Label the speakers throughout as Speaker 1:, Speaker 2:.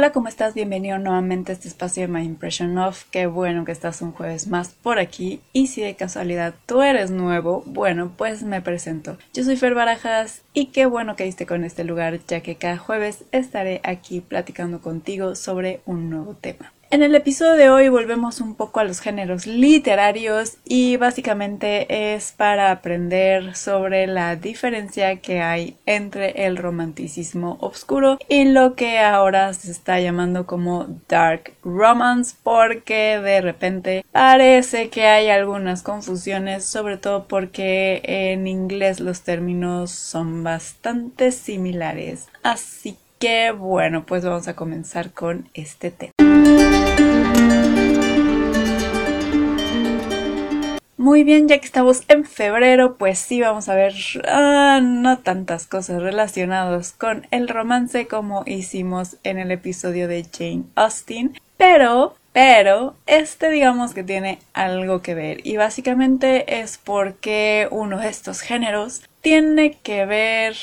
Speaker 1: Hola, ¿cómo estás? Bienvenido nuevamente a este espacio de My Impression Of. Qué bueno que estás un jueves más por aquí. Y si de casualidad tú eres nuevo, bueno, pues me presento. Yo soy Fer Barajas y qué bueno que diste con este lugar, ya que cada jueves estaré aquí platicando contigo sobre un nuevo tema. En el episodio de hoy volvemos un poco a los géneros literarios y básicamente es para aprender sobre la diferencia que hay entre el romanticismo oscuro y lo que ahora se está llamando como dark romance porque de repente parece que hay algunas confusiones sobre todo porque en inglés los términos son bastante similares. Así que bueno pues vamos a comenzar con este tema Muy bien, ya que estamos en febrero, pues sí vamos a ver ah, no tantas cosas relacionadas con el romance como hicimos en el episodio de Jane Austen, pero pero este digamos que tiene algo que ver y básicamente es porque uno de estos géneros tiene que ver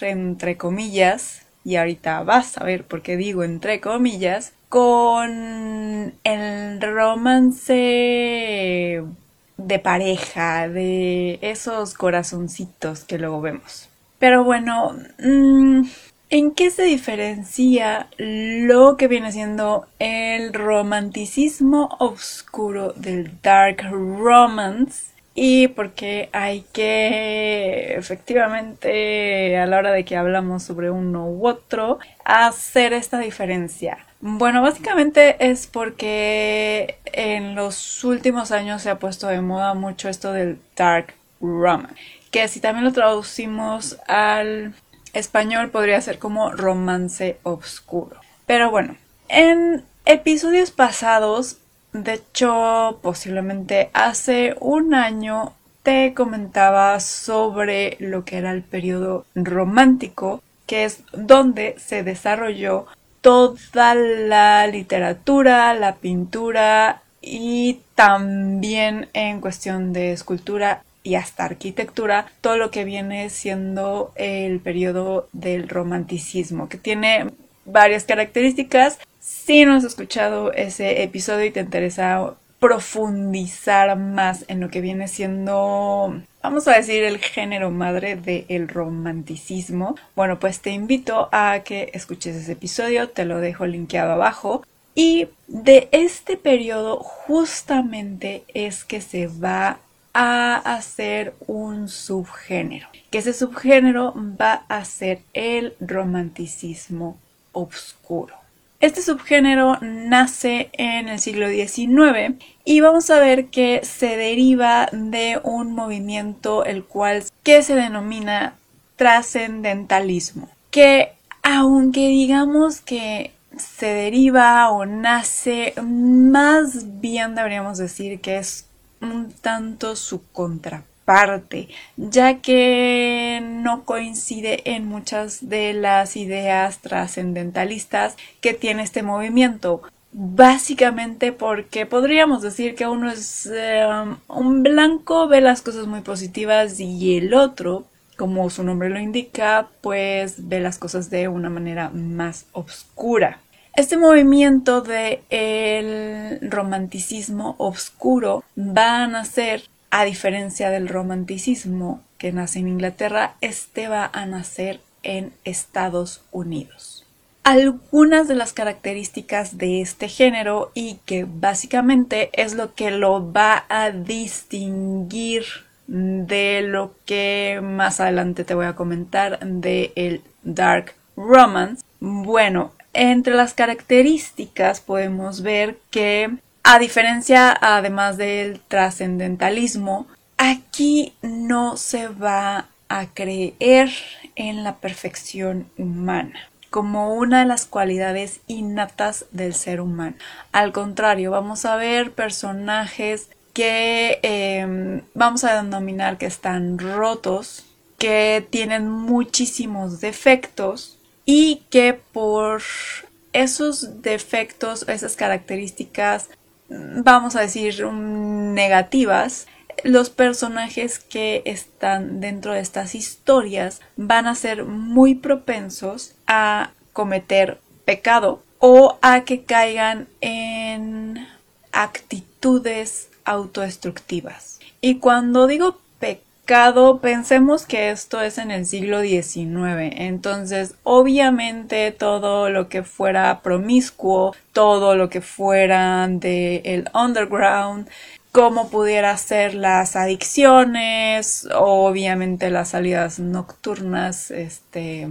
Speaker 1: entre comillas y ahorita vas a ver por qué digo entre comillas con el romance de pareja, de esos corazoncitos que luego vemos. Pero bueno, mm, ¿en qué se diferencia lo que viene siendo el romanticismo oscuro del dark romance? Y porque hay que efectivamente a la hora de que hablamos sobre uno u otro hacer esta diferencia. Bueno, básicamente es porque en los últimos años se ha puesto de moda mucho esto del dark romance, que si también lo traducimos al español podría ser como romance oscuro. Pero bueno, en episodios pasados, de hecho posiblemente hace un año, te comentaba sobre lo que era el periodo romántico, que es donde se desarrolló toda la literatura, la pintura y también en cuestión de escultura y hasta arquitectura, todo lo que viene siendo el periodo del romanticismo, que tiene varias características. Si no has escuchado ese episodio y te interesa profundizar más en lo que viene siendo, vamos a decir, el género madre del romanticismo, bueno, pues te invito a que escuches ese episodio, te lo dejo linkeado abajo. Y de este periodo justamente es que se va a hacer un subgénero, que ese subgénero va a ser el romanticismo Este subgénero nace en el siglo XIX y vamos a ver que se deriva de un movimiento el cual que se denomina trascendentalismo, que aunque digamos que se deriva o nace, más bien deberíamos decir que es un tanto su contraparte parte, ya que no coincide en muchas de las ideas trascendentalistas que tiene este movimiento. Básicamente porque podríamos decir que uno es um, un blanco, ve las cosas muy positivas y el otro, como su nombre lo indica, pues ve las cosas de una manera más oscura. Este movimiento de el romanticismo oscuro va a nacer a diferencia del romanticismo que nace en Inglaterra, este va a nacer en Estados Unidos. Algunas de las características de este género y que básicamente es lo que lo va a distinguir de lo que más adelante te voy a comentar de el dark romance. Bueno, entre las características podemos ver que a diferencia, además del trascendentalismo, aquí no se va a creer en la perfección humana como una de las cualidades innatas del ser humano. Al contrario, vamos a ver personajes que em, vamos a denominar que están rotos, que tienen muchísimos defectos y que por esos defectos, esas características vamos a decir, negativas, los personajes que están dentro de estas historias van a ser muy propensos a cometer pecado o a que caigan en actitudes autodestructivas. Y cuando digo pecado, pensemos que esto es en el siglo XIX. Entonces, obviamente todo lo que fuera promiscuo, todo lo que fuera de el underground, como pudiera ser las adicciones, obviamente las salidas nocturnas, este,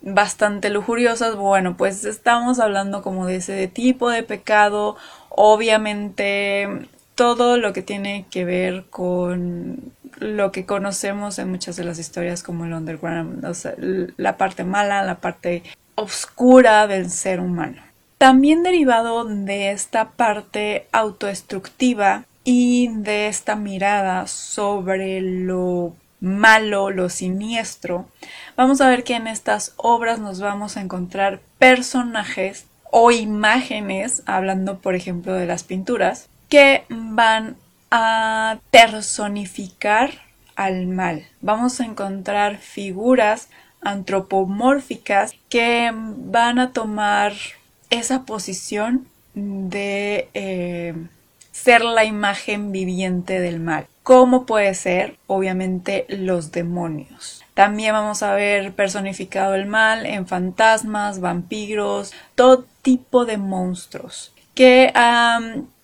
Speaker 1: bastante lujuriosas, bueno, pues estamos hablando como de ese tipo de pecado, obviamente todo lo que tiene que ver con lo que conocemos en muchas de las historias como el underground, la parte mala, la parte oscura del ser humano. También derivado de esta parte autodestructiva y de esta mirada sobre lo malo, lo siniestro, vamos a ver que en estas obras nos vamos a encontrar personajes o imágenes, hablando por ejemplo de las pinturas, que van a personificar al mal. Vamos a encontrar figuras antropomórficas que van a tomar esa posición de eh, ser la imagen viviente del mal. ¿Cómo puede ser? Obviamente los demonios. También vamos a ver personificado el mal en fantasmas, vampiros, todo tipo de monstruos. Que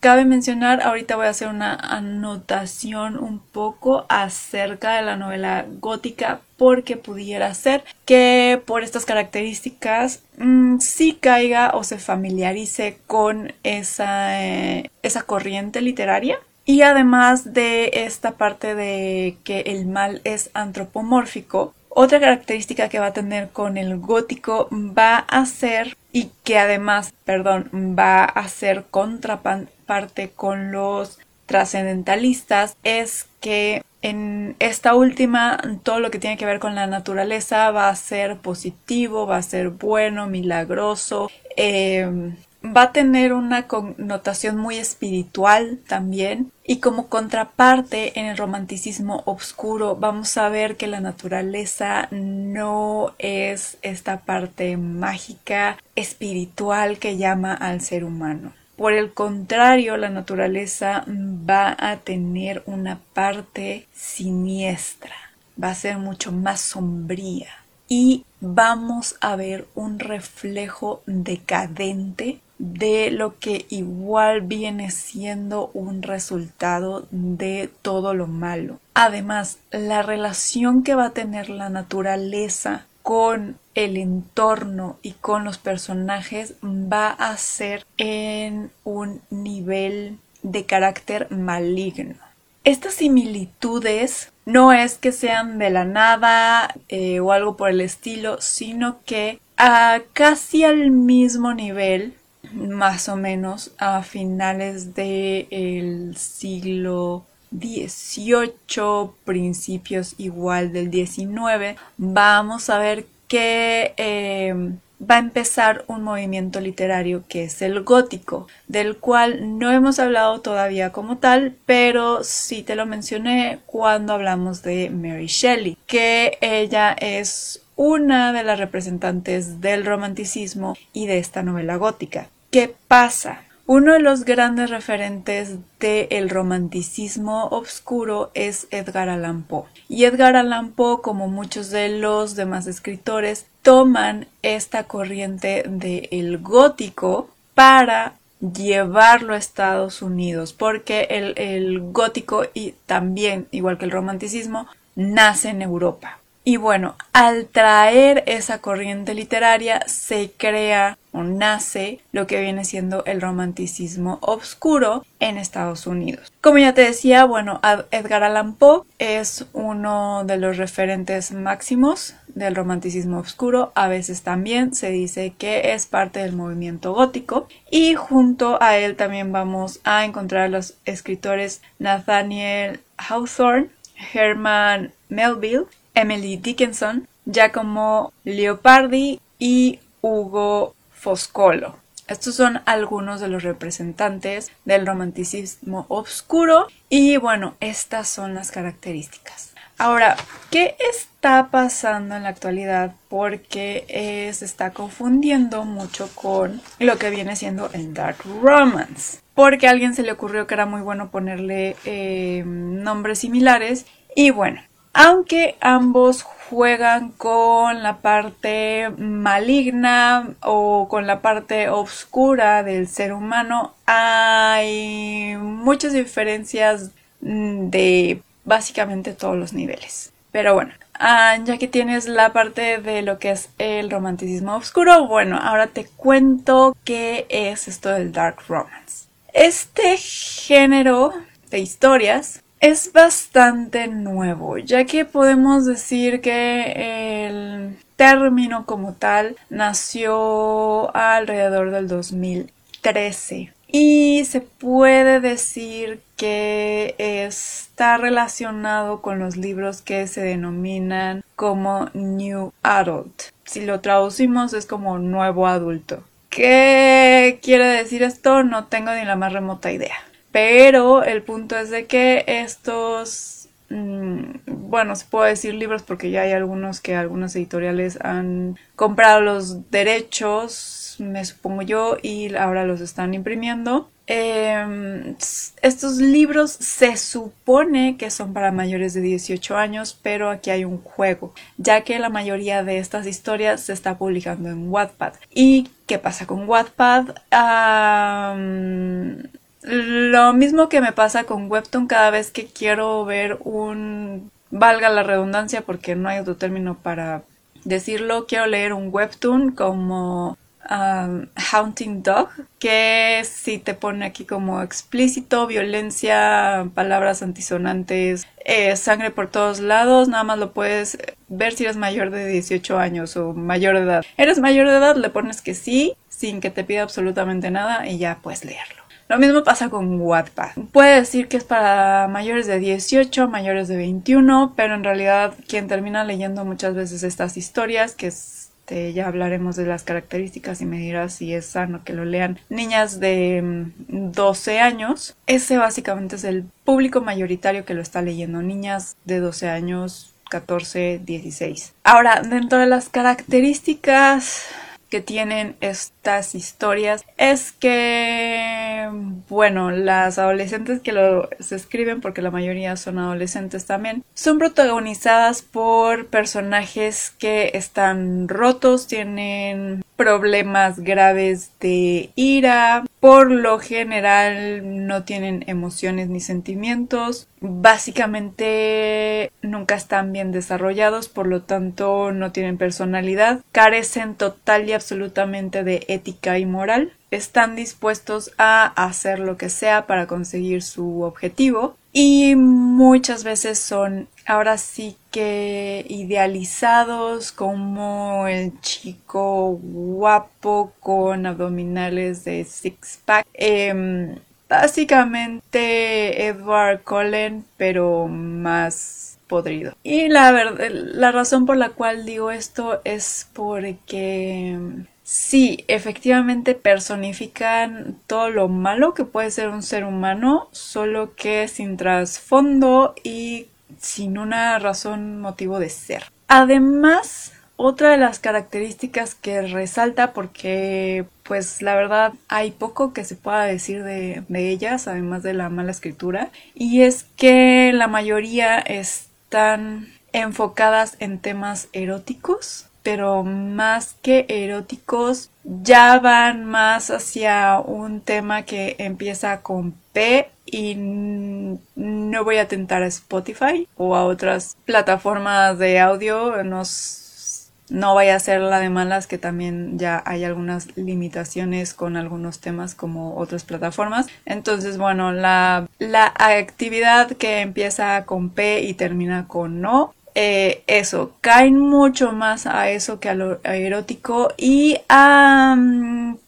Speaker 1: cabe mencionar, ahorita voy a hacer una anotación un poco acerca de la novela gótica porque pudiera ser que por estas características mm, sí caiga o se familiarice con esa, eh, esa corriente literaria. Y además de esta parte de que el mal es antropomórfico, otra característica que va a tener con el gótico va a ser y que además, perdón, va a ser contraparte con los trascendentalistas es que en esta última todo lo que tiene que ver con la naturaleza va a ser positivo, va a ser bueno, milagroso, eh, va a tener una connotación muy espiritual también y como contraparte en el romanticismo oscuro vamos a ver que la naturaleza no es esta parte mágica espiritual que llama al ser humano. Por el contrario, la naturaleza va a tener una parte siniestra, va a ser mucho más sombría y vamos a ver un reflejo decadente de lo que igual viene siendo un resultado de todo lo malo. Además, la relación que va a tener la naturaleza con el entorno y con los personajes va a ser en un nivel de carácter maligno. Estas similitudes no es que sean de la nada eh, o algo por el estilo, sino que a casi al mismo nivel más o menos a finales del siglo XVIII, principios igual del XIX, vamos a ver que eh, va a empezar un movimiento literario que es el gótico, del cual no hemos hablado todavía como tal, pero sí te lo mencioné cuando hablamos de Mary Shelley, que ella es una de las representantes del romanticismo y de esta novela gótica. ¿Qué pasa? Uno de los grandes referentes del romanticismo obscuro es Edgar Allan Poe. Y Edgar Allan Poe, como muchos de los demás escritores, toman esta corriente del gótico para llevarlo a Estados Unidos, porque el, el gótico y también, igual que el romanticismo, nace en Europa. Y bueno, al traer esa corriente literaria se crea o nace lo que viene siendo el romanticismo obscuro en Estados Unidos. Como ya te decía, bueno, Edgar Allan Poe es uno de los referentes máximos del romanticismo obscuro. A veces también se dice que es parte del movimiento gótico. Y junto a él también vamos a encontrar a los escritores Nathaniel Hawthorne, Herman Melville, Emily Dickinson, Giacomo Leopardi y Hugo Foscolo. Estos son algunos de los representantes del romanticismo oscuro y bueno, estas son las características. Ahora, ¿qué está pasando en la actualidad? Porque eh, se está confundiendo mucho con lo que viene siendo el Dark Romance. Porque a alguien se le ocurrió que era muy bueno ponerle eh, nombres similares. Y bueno, aunque ambos juegan con la parte maligna o con la parte oscura del ser humano, hay muchas diferencias de básicamente todos los niveles. Pero bueno, ah, ya que tienes la parte de lo que es el romanticismo oscuro, bueno, ahora te cuento qué es esto del dark romance. Este género de historias es bastante nuevo, ya que podemos decir que el término como tal nació alrededor del 2013 y se puede decir que está relacionado con los libros que se denominan como New Adult. Si lo traducimos es como nuevo adulto. ¿Qué quiere decir esto? No tengo ni la más remota idea. Pero el punto es de que estos, mm, bueno, se puede decir libros porque ya hay algunos que algunas editoriales han comprado los derechos, me supongo yo, y ahora los están imprimiendo. Em, estos libros se supone que son para mayores de 18 años, pero aquí hay un juego, ya que la mayoría de estas historias se está publicando en Wattpad. ¿Y qué pasa con Wattpad? Lo mismo que me pasa con Webtoon cada vez que quiero ver un... valga la redundancia porque no hay otro término para decirlo, quiero leer un Webtoon como um, Haunting Dog, que si te pone aquí como explícito, violencia, palabras antisonantes, eh, sangre por todos lados, nada más lo puedes ver si eres mayor de 18 años o mayor de edad. Eres mayor de edad, le pones que sí, sin que te pida absolutamente nada y ya puedes leerlo. Lo mismo pasa con Wattpad. Puede decir que es para mayores de 18, mayores de 21, pero en realidad quien termina leyendo muchas veces estas historias, que este, ya hablaremos de las características y me dirás si es sano que lo lean niñas de 12 mm, años. Ese básicamente es el público mayoritario que lo está leyendo, niñas de 12 años, 14, 16. Ahora, dentro de las características que tienen historias es que, bueno, las adolescentes que lo se escriben, porque la mayoría son adolescentes también, son protagonizadas por personajes que están rotos, tienen problemas graves de ira, por lo general no tienen emociones ni sentimientos, básicamente nunca están bien desarrollados, por lo tanto no tienen personalidad, carecen total y absolutamente de ética y moral, están dispuestos a hacer lo que sea para conseguir su objetivo y muchas veces son ahora sí que idealizados como el chico guapo con abdominales de six pack. Em, básicamente Edward Cullen, pero más podrido. Y la verdad, la razón por la cual digo esto es porque Sí, efectivamente personifican todo lo malo que puede ser un ser humano, solo que sin trasfondo y sin una razón motivo de ser. Además, otra de las características que resalta porque pues la verdad hay poco que se pueda decir de, de, ellas, además de la mala escritura, y es que la mayoría están enfocadas en temas eróticos pero más que eróticos, ya van más hacia un tema que empieza con P y no voy a tentar a Spotify o a otras plataformas de audio, no vaya a ser la de malas que también ya hay algunas limitaciones con algunos temas como otras plataformas. Entonces, bueno, la, la actividad que empieza con P y termina con no eh, eso, caen mucho más a eso que a lo erótico y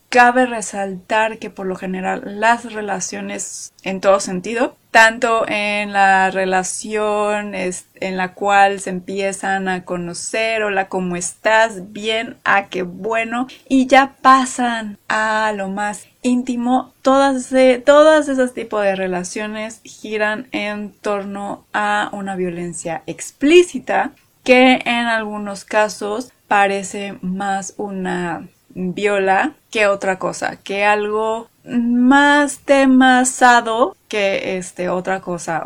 Speaker 1: cabe resaltar que por lo general las relaciones en todo sentido tanto en la relación en la cual se empiezan a conocer, hola, ¿cómo estás? Bien, ah, qué bueno, y ya pasan a lo más íntimo, todas, todas esas tipos de relaciones giran en torno a una violencia explícita que en algunos casos parece más una viola que otra cosa, que algo más temasado que este otra cosa.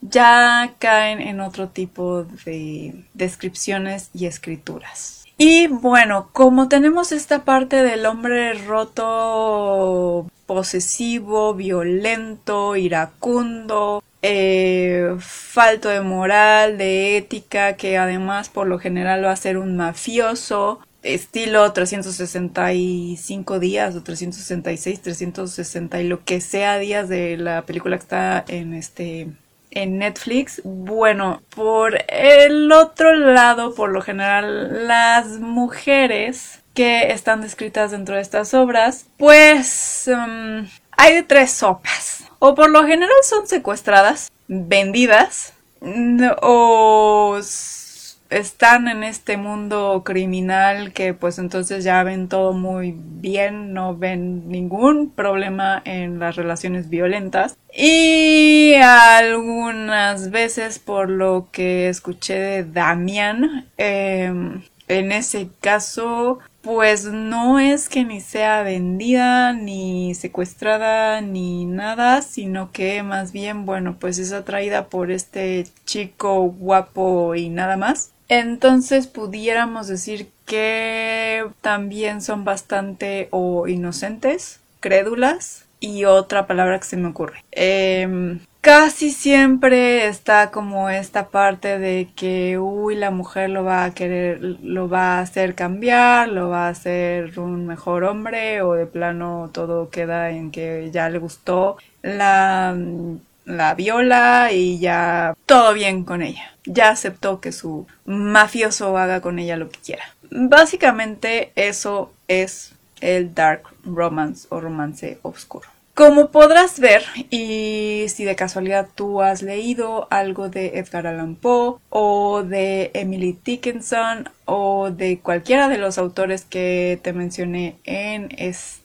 Speaker 1: ya caen en otro tipo de descripciones y escrituras. Y bueno, como tenemos esta parte del hombre roto, posesivo, violento, iracundo, eh, falto de moral, de ética, que además por lo general va a ser un mafioso, estilo 365 días o 366, 360 y lo que sea días de la película que está en este en Netflix. Bueno, por el otro lado, por lo general, las mujeres que están descritas dentro de estas obras, pues um, hay de tres sopas. O por lo general son secuestradas, vendidas, o están en este mundo criminal que pues entonces ya ven todo muy bien, no ven ningún problema en las relaciones violentas. Y algunas veces por lo que escuché de Damian, em, en ese caso pues no es que ni sea vendida, ni secuestrada, ni nada, sino que más bien, bueno, pues es atraída por este chico guapo y nada más. Entonces pudiéramos decir que también son bastante o inocentes, crédulas y otra palabra que se me ocurre. Em, casi siempre está como esta parte de que, uy, la mujer lo va a querer, lo va a hacer cambiar, lo va a hacer un mejor hombre o de plano todo queda en que ya le gustó la la viola y ya todo bien con ella. Ya aceptó que su mafioso haga con ella lo que quiera. Básicamente eso es el dark romance o romance oscuro. Como podrás ver, y si de casualidad tú has leído algo de Edgar Allan Poe o de Emily Dickinson o de cualquiera de los autores que te mencioné en este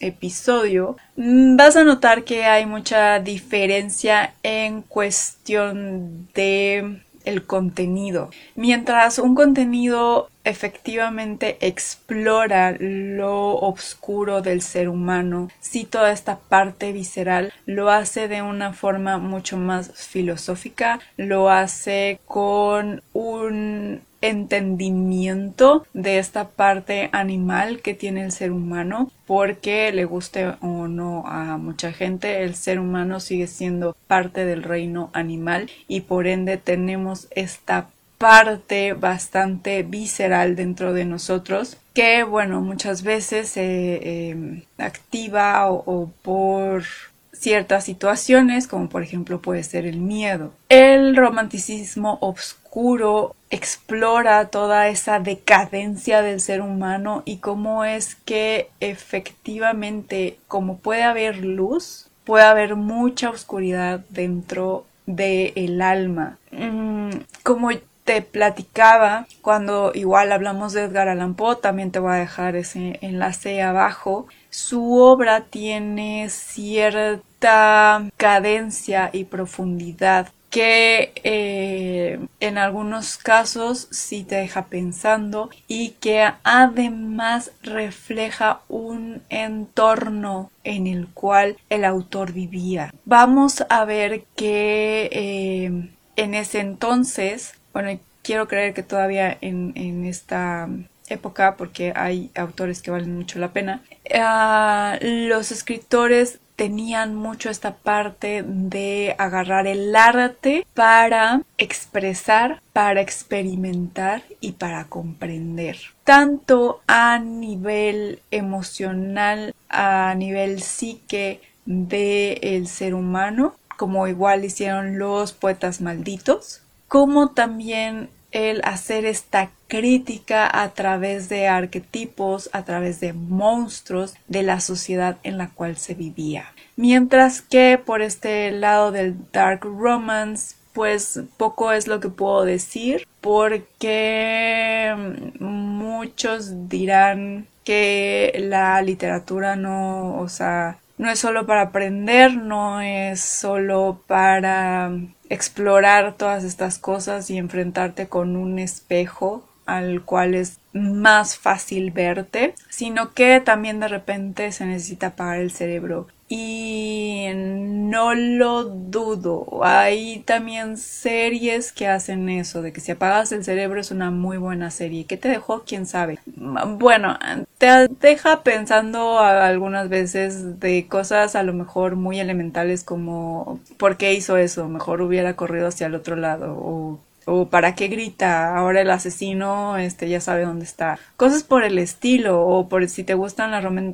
Speaker 1: episodio, mm, vas a notar que hay mucha diferencia en cuestión de el contenido. Mientras un contenido efectivamente explora lo oscuro del ser humano, si toda esta parte visceral lo hace de una forma mucho más filosófica, lo hace con un entendimiento de esta parte animal que tiene el ser humano porque le guste o no a mucha gente el ser humano sigue siendo parte del reino animal y por ende tenemos esta parte bastante visceral dentro de nosotros que bueno muchas veces se em, activa o por ciertas situaciones, como por ejemplo puede ser el miedo. El romanticismo oscuro explora toda esa decadencia del ser humano y cómo es que efectivamente, como puede haber luz, puede haber mucha oscuridad dentro del el alma. Mm, como te platicaba cuando igual hablamos de Edgar Allan Poe, también te voy a dejar ese enlace abajo. Su obra tiene cierta cadencia y profundidad que eh, en algunos casos sí te deja pensando y que además refleja un entorno en el cual el autor vivía. Vamos a ver que eh, en ese entonces, bueno, quiero creer que todavía en, en esta época, porque hay autores que valen mucho la pena, ah, los escritores tenían mucho esta parte de agarrar el arte para expresar, para experimentar y para comprender. Tanto a nivel emocional, a nivel psique del ser humano, como igual hicieron los poetas malditos, como también el hacer esta crítica a través de arquetipos, a través de monstruos de la sociedad en la cual se vivía. Mientras que por este lado del dark romance, pues poco es lo que puedo decir porque muchos dirán que la literatura no, o sea, no es solo para aprender, no es solo para explorar todas estas cosas y enfrentarte con un espejo al cual es más fácil verte, sino que también de repente se necesita apagar el cerebro y no lo dudo. Hay también series que hacen eso, de que si apagas el cerebro es una muy buena serie. ¿Qué te dejó? ¿Quién sabe? Bueno, te deja pensando algunas veces de cosas a lo mejor muy elementales como ¿por qué hizo eso? Mejor hubiera corrido hacia el otro lado o para qué grita, ahora el asesino este ya sabe dónde está. Cosas por el estilo o por si te gustan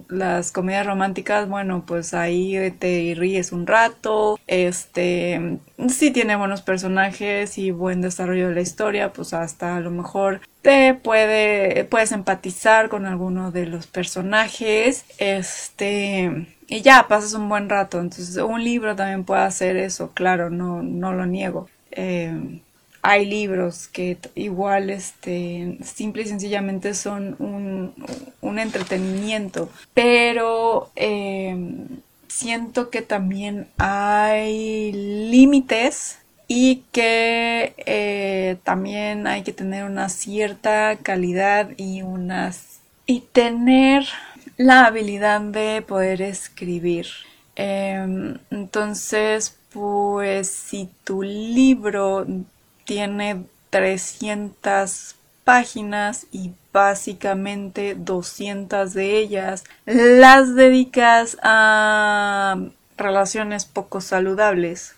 Speaker 1: las, comedias románticas, bueno, pues ahí te ríes un rato. Este, si tiene buenos personajes y buen desarrollo de la historia, pues hasta a lo mejor te puede puedes empatizar con alguno de los personajes. Este, y ya pasas un buen rato. Entonces, un libro también puede hacer eso, claro, no, no lo niego. Eh, hay libros que igual este simple y sencillamente son un, entretenimiento pero em, siento que también hay límites y que eh, también hay que tener una cierta calidad y unas y tener la habilidad de poder escribir. Em, entonces pues si tu libro tiene 300 páginas y básicamente 200 de ellas las dedicas a relaciones poco saludables,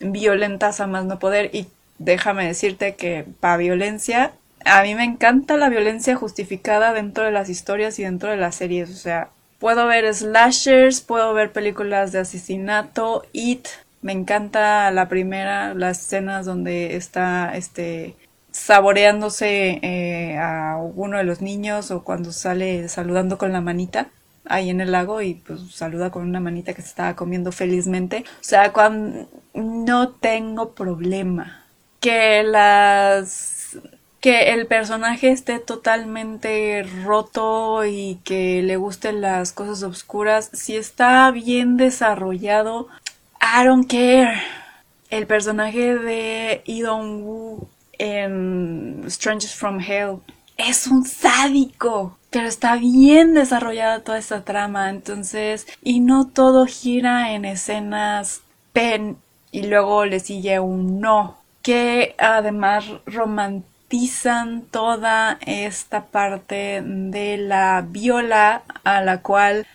Speaker 1: violentas a más no poder. Y déjame decirte que para violencia a mí me encanta la violencia justificada dentro de las historias y dentro de las series, o sea, puedo ver slashers, puedo ver películas de asesinato, it, me encanta la primera, las escenas donde está este saboreándose eh, a uno de los niños o cuando sale saludando con la manita ahí en el lago y pues saluda con una manita que se estaba comiendo felizmente. O sea, cuando no tengo problema que las que el personaje esté totalmente roto y que le gusten las cosas oscuras, si está bien desarrollado, I don't care. El personaje de Idon Woo en Strangers from Hell es un sádico. Pero está bien desarrollada toda esta trama, entonces, y no todo gira en escenas pen y luego le sigue un no, que además romantizan toda esta parte de la viola a la cual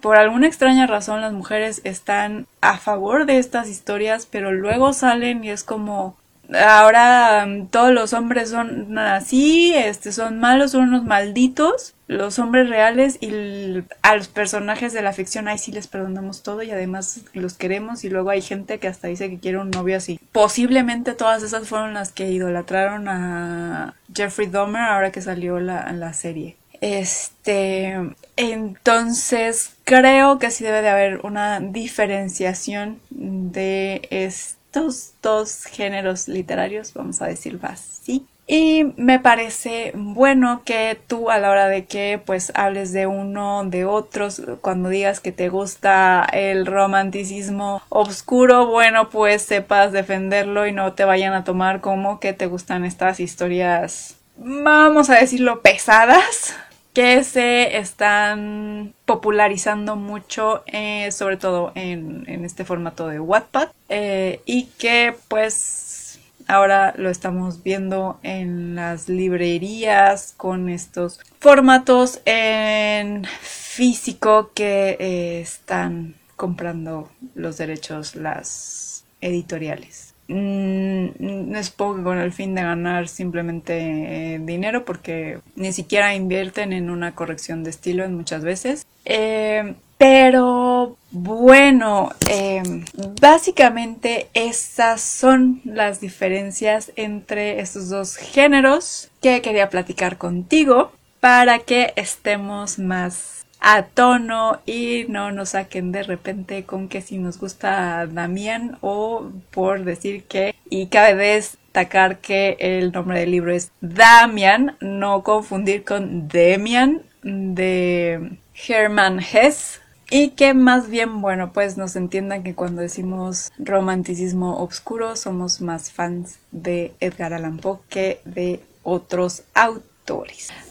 Speaker 1: por alguna extraña razón las mujeres están a favor de estas historias, pero luego salen y es como ahora em, todos los hombres son así, este son malos, son unos malditos, los hombres reales y a los personajes de la ficción ahí sí les perdonamos todo y además los queremos y luego hay gente que hasta dice que quiere un novio así. Posiblemente todas esas fueron las que idolatraron a Jeffrey Dahmer ahora que salió la, la serie. Este, entonces creo que sí debe de haber una diferenciación de estos dos géneros literarios, vamos a decirlo así. Y me parece bueno que tú a la hora de que pues hables de uno, de otros, cuando digas que te gusta el romanticismo oscuro, bueno pues sepas defenderlo y no te vayan a tomar como que te gustan estas historias, vamos a decirlo, pesadas que se están popularizando mucho, eh, sobre todo en, este formato de Wattpad, eh, y que pues ahora lo estamos viendo en las librerías con estos formatos en físico que eh, están comprando los derechos las editoriales. Mm, no es poco con el fin de ganar simplemente eh, dinero porque ni siquiera invierten en una corrección de estilo en muchas veces. Eh, Pero bueno, em, básicamente esas son las diferencias entre estos dos géneros que quería platicar contigo para que estemos más a tono y no nos saquen de repente con que si nos gusta Damián o por decir que y cabe destacar que el nombre del libro es Damian, no confundir con Demian de Hermann Hesse y que más bien, bueno, pues nos entiendan que cuando decimos romanticismo oscuro somos más fans de Edgar Allan Poe que de otros autores.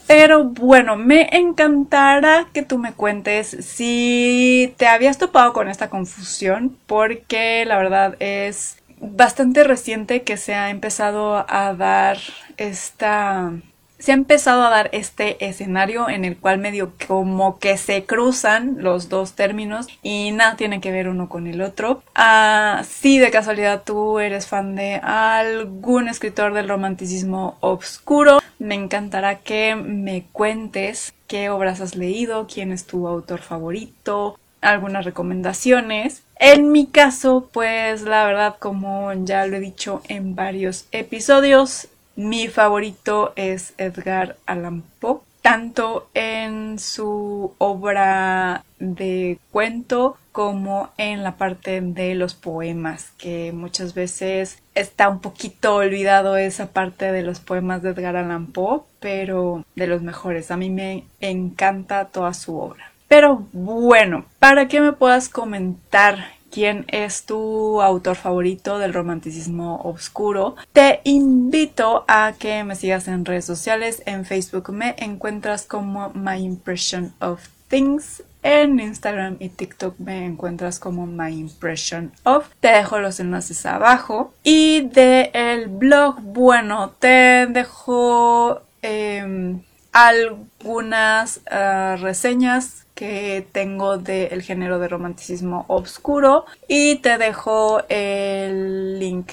Speaker 1: Pero bueno, me encantará que tú me cuentes si te habías topado con esta confusión, porque la verdad es bastante reciente que se ha empezado a dar esta se ha empezado a dar este escenario en el cual medio como que se cruzan los dos términos y nada tiene que ver uno con el otro. Ah, si de casualidad tú eres fan de algún escritor del romanticismo obscuro, me encantará que me cuentes qué obras has leído, quién es tu autor favorito, algunas recomendaciones. En mi caso, pues la verdad, como ya lo he dicho en varios episodios, mi favorito es Edgar Allan Poe, tanto en su obra de cuento como en la parte de los poemas, que muchas veces está un poquito olvidado esa parte de los poemas de Edgar Allan Poe, pero de los mejores. A mí me encanta toda su obra. Pero bueno, para que me puedas comentar quién es tu autor favorito del romanticismo oscuro, te invito a que me sigas en redes sociales. En Facebook me encuentras como My Impression of Things. En Instagram y TikTok me encuentras como My Impression of. Te dejo los enlaces abajo. Y de el blog, bueno, te dejo em, algunas ah, reseñas que tengo del género de romanticismo oscuro y te dejo el link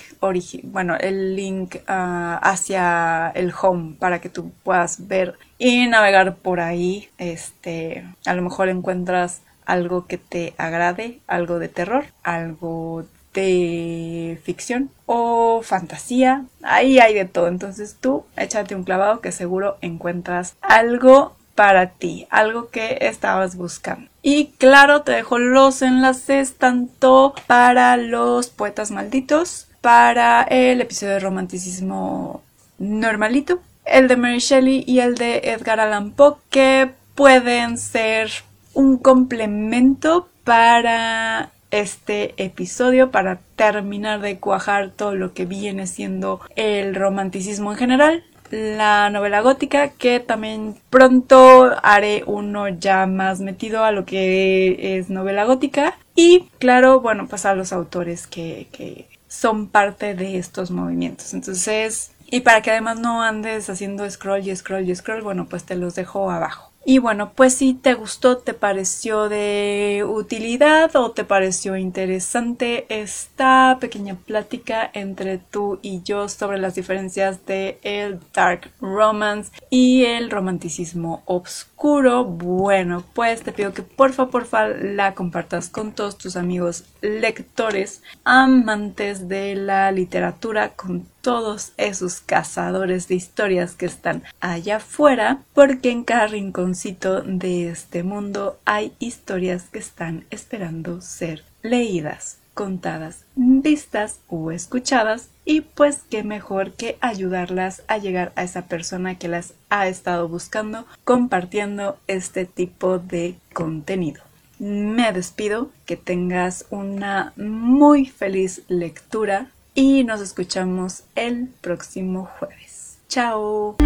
Speaker 1: bueno el link ah, hacia el home para que tú puedas ver y navegar por ahí. Este a lo mejor encuentras algo que te agrade algo de terror algo de ficción o fantasía ahí hay de todo entonces tú échate un clavado que seguro encuentras algo para ti, algo que estabas buscando. Y claro, te dejo los enlaces tanto para los poetas malditos, para el episodio de romanticismo normalito, el de Mary Shelley y el de Edgar Allan Poe, que pueden ser un complemento para este episodio para terminar de cuajar todo lo que viene siendo el romanticismo en general la novela gótica, que también pronto haré uno ya más metido a lo que es novela gótica. Y claro, bueno, pues a los autores que, que son parte de estos movimientos. Entonces, y para que además no andes haciendo scroll y scroll y scroll, bueno, pues te los dejo abajo. Y bueno, pues si te gustó, te pareció de utilidad o te pareció interesante esta pequeña plática entre tú y yo sobre las diferencias de el dark romance y el romanticismo obscuro, bueno, pues te pido que porfa, porfa la compartas con todos tus amigos lectores, amantes de la literatura, con todos esos cazadores de historias que están allá afuera, porque en cada rinconcito de este mundo hay historias que están esperando ser leídas, contadas, vistas o escuchadas y pues qué mejor que ayudarlas a llegar a esa persona que las ha estado buscando compartiendo este tipo de contenido. Me despido, que tengas una muy feliz lectura y nos escuchamos el próximo jueves. Chao.